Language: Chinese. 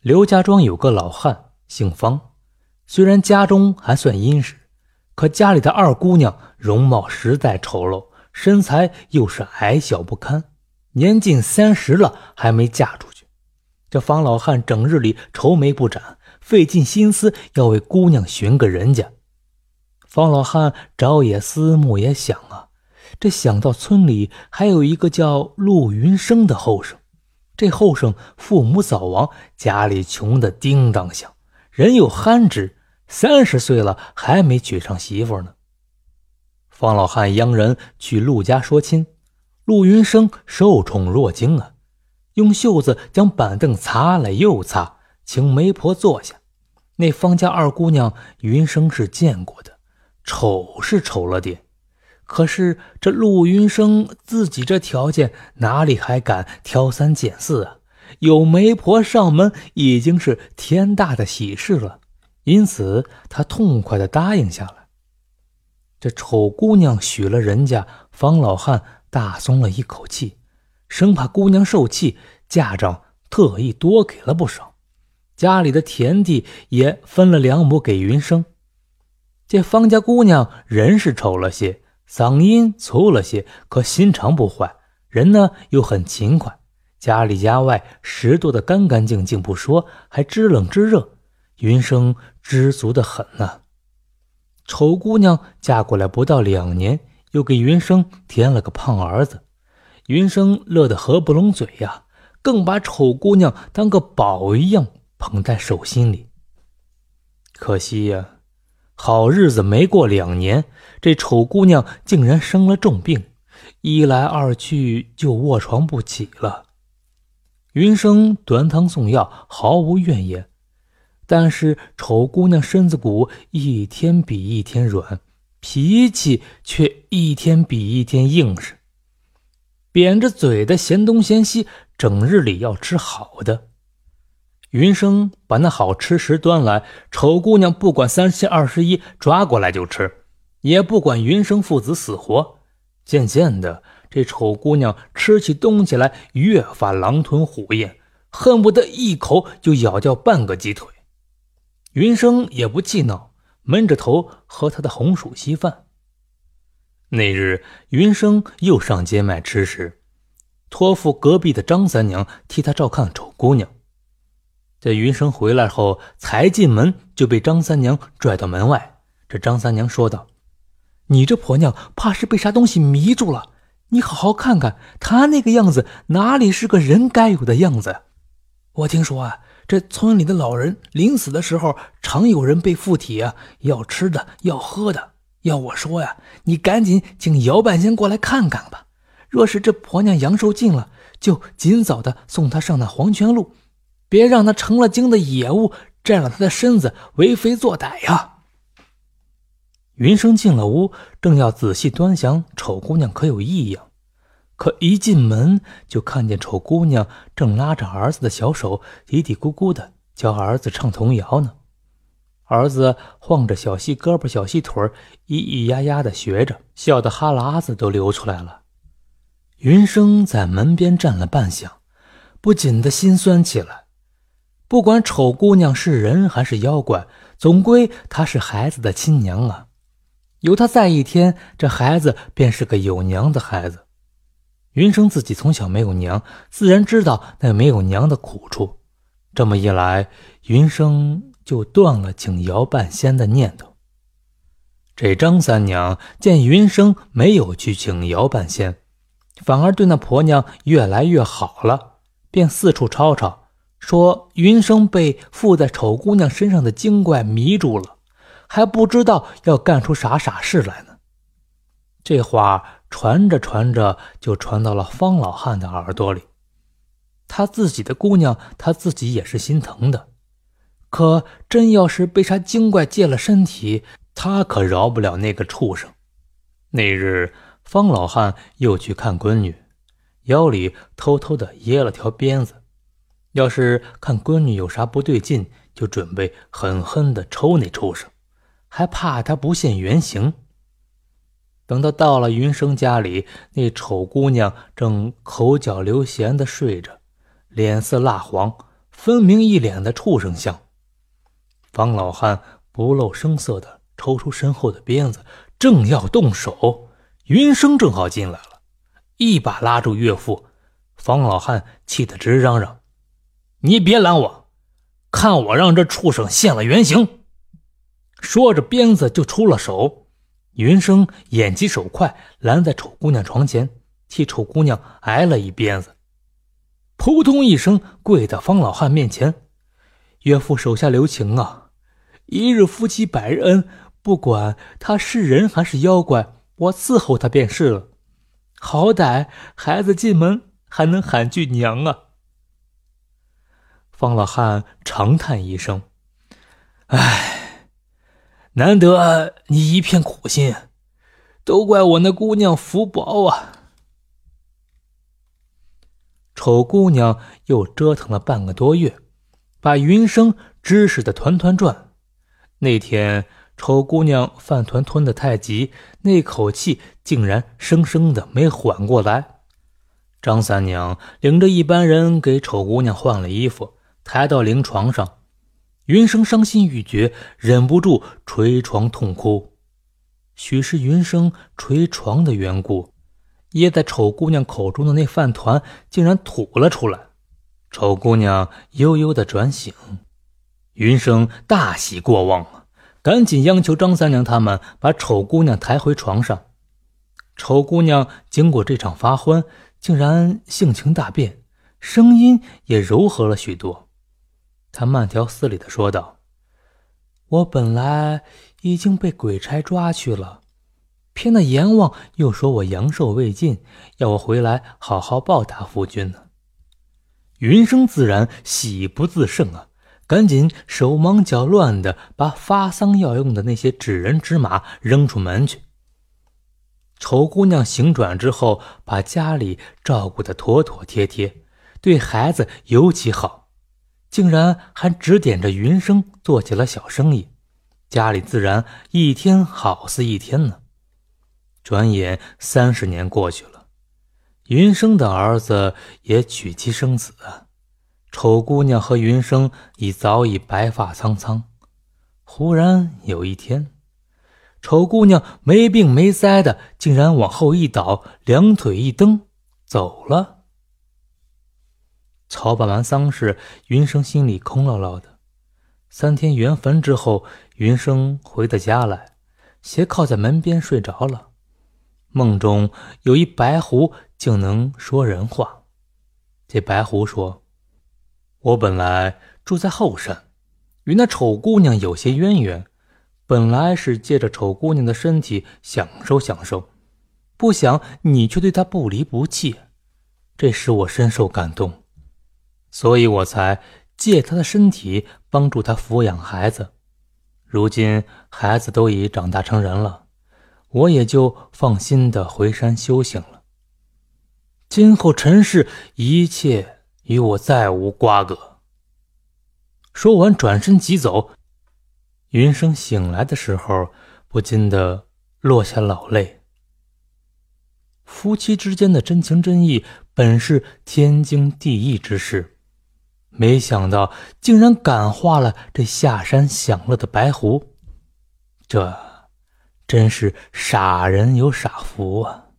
刘家庄有个老汉，姓方，虽然家中还算殷实，可家里的二姑娘容貌实在丑陋，身材又是矮小不堪，年近三十了还没嫁出去。这方老汉整日里愁眉不展，费尽心思要为姑娘寻个人家。方老汉朝也思，暮也想啊，这想到村里还有一个叫陆云生的后生。这后生父母早亡，家里穷得叮当响，人又憨直，三十岁了还没娶上媳妇呢。方老汉央人去陆家说亲，陆云生受宠若惊啊，用袖子将板凳擦了又擦，请媒婆坐下。那方家二姑娘云生是见过的，丑是丑了点。可是这陆云生自己这条件哪里还敢挑三拣四啊？有媒婆上门已经是天大的喜事了，因此他痛快的答应下来。这丑姑娘许了人家，方老汉大松了一口气，生怕姑娘受气，嫁妆特意多给了不少，家里的田地也分了两亩给云生。这方家姑娘人是丑了些。嗓音粗了些，可心肠不坏，人呢又很勤快，家里家外拾掇的干干净净不说，还知冷知热，云生知足的很呢。丑姑娘嫁过来不到两年，又给云生添了个胖儿子，云生乐得合不拢嘴呀，更把丑姑娘当个宝一样捧在手心里。可惜呀。好日子没过两年，这丑姑娘竟然生了重病，一来二去就卧床不起了。云生端汤送药，毫无怨言，但是丑姑娘身子骨一天比一天软，脾气却一天比一天硬实，扁着嘴的嫌东嫌西，整日里要吃好的。云生把那好吃食端来，丑姑娘不管三七二十一，抓过来就吃，也不管云生父子死活。渐渐的，这丑姑娘吃起东西来越发狼吞虎咽，恨不得一口就咬掉半个鸡腿。云生也不气恼，闷着头喝他的红薯稀饭。那日，云生又上街卖吃食，托付隔壁的张三娘替他照看丑姑娘。这云生回来后，才进门就被张三娘拽到门外。这张三娘说道：“你这婆娘怕是被啥东西迷住了，你好好看看，她那个样子哪里是个人该有的样子？我听说啊，这村里的老人临死的时候，常有人被附体啊，要吃的，要喝的。要我说呀，你赶紧请姚半仙过来看看吧。若是这婆娘阳寿尽了，就尽早的送她上那黄泉路。”别让他成了精的野物，占了他的身子为非作歹呀！云生进了屋，正要仔细端详丑姑娘可有异样，可一进门就看见丑姑娘正拉着儿子的小手，嘀嘀咕咕的教儿子唱童谣呢。儿子晃着小细胳膊、小细腿咿咿呀呀的学着，笑得哈喇子都流出来了。云生在门边站了半晌，不禁的心酸起来。不管丑姑娘是人还是妖怪，总归她是孩子的亲娘啊！有她在一天，这孩子便是个有娘的孩子。云生自己从小没有娘，自然知道那没有娘的苦处。这么一来，云生就断了请姚半仙的念头。这张三娘见云生没有去请姚半仙，反而对那婆娘越来越好了，便四处吵吵。说云生被附在丑姑娘身上的精怪迷住了，还不知道要干出啥傻事来呢。这话传着传着，就传到了方老汉的耳朵里。他自己的姑娘，他自己也是心疼的。可真要是被啥精怪借了身体，他可饶不了那个畜生。那日，方老汉又去看闺女，腰里偷偷的掖了条鞭子。要是看闺女有啥不对劲，就准备狠狠的抽那畜生，还怕他不现原形。等到到了云生家里，那丑姑娘正口角流涎的睡着，脸色蜡黄，分明一脸的畜生相。方老汉不露声色的抽出身后的鞭子，正要动手，云生正好进来了，一把拉住岳父。方老汉气得直嚷嚷：“你别拦我，看我让这畜生现了原形！”说着，鞭子就出了手。云生眼疾手快，拦在丑姑娘床前，替丑姑娘挨了一鞭子，扑通一声跪在方老汉面前：“岳父手下留情啊！一日夫妻百日恩，不管他是人还是妖怪，我伺候他便是了。好歹孩子进门还能喊句娘啊！”方老汉长叹一声：“唉。”难得你一片苦心，都怪我那姑娘福薄啊！丑姑娘又折腾了半个多月，把云生指使的团团转。那天，丑姑娘饭团吞的太急，那口气竟然生生的没缓过来。张三娘领着一班人给丑姑娘换了衣服，抬到灵床上。云生伤心欲绝，忍不住捶床痛哭。许是云生捶床的缘故，噎在丑姑娘口中的那饭团竟然吐了出来。丑姑娘悠悠的转醒，云生大喜过望，赶紧央求张三娘他们把丑姑娘抬回床上。丑姑娘经过这场发欢，竟然性情大变，声音也柔和了许多。他慢条斯理的说道：“我本来已经被鬼差抓去了，偏那阎王又说我阳寿未尽，要我回来好好报答夫君呢。”云生自然喜不自胜啊，赶紧手忙脚乱的把发丧要用的那些纸人纸马扔出门去。丑姑娘醒转之后，把家里照顾的妥妥帖帖，对孩子尤其好。竟然还指点着云生做起了小生意，家里自然一天好似一天呢。转眼三十年过去了，云生的儿子也娶妻生子，丑姑娘和云生已早已白发苍苍。忽然有一天，丑姑娘没病没灾的，竟然往后一倒，两腿一蹬，走了。操办完丧事，云生心里空落落的。三天圆坟之后，云生回到家来，斜靠在门边睡着了。梦中有一白狐，竟能说人话。这白狐说：“我本来住在后山，与那丑姑娘有些渊源，本来是借着丑姑娘的身体享受享受，不想你却对她不离不弃，这使我深受感动。”所以我才借他的身体帮助他抚养孩子，如今孩子都已长大成人了，我也就放心的回山修行了。今后尘世一切与我再无瓜葛。说完，转身即走。云生醒来的时候，不禁的落下老泪。夫妻之间的真情真意，本是天经地义之事。没想到竟然感化了这下山享乐的白狐，这真是傻人有傻福啊！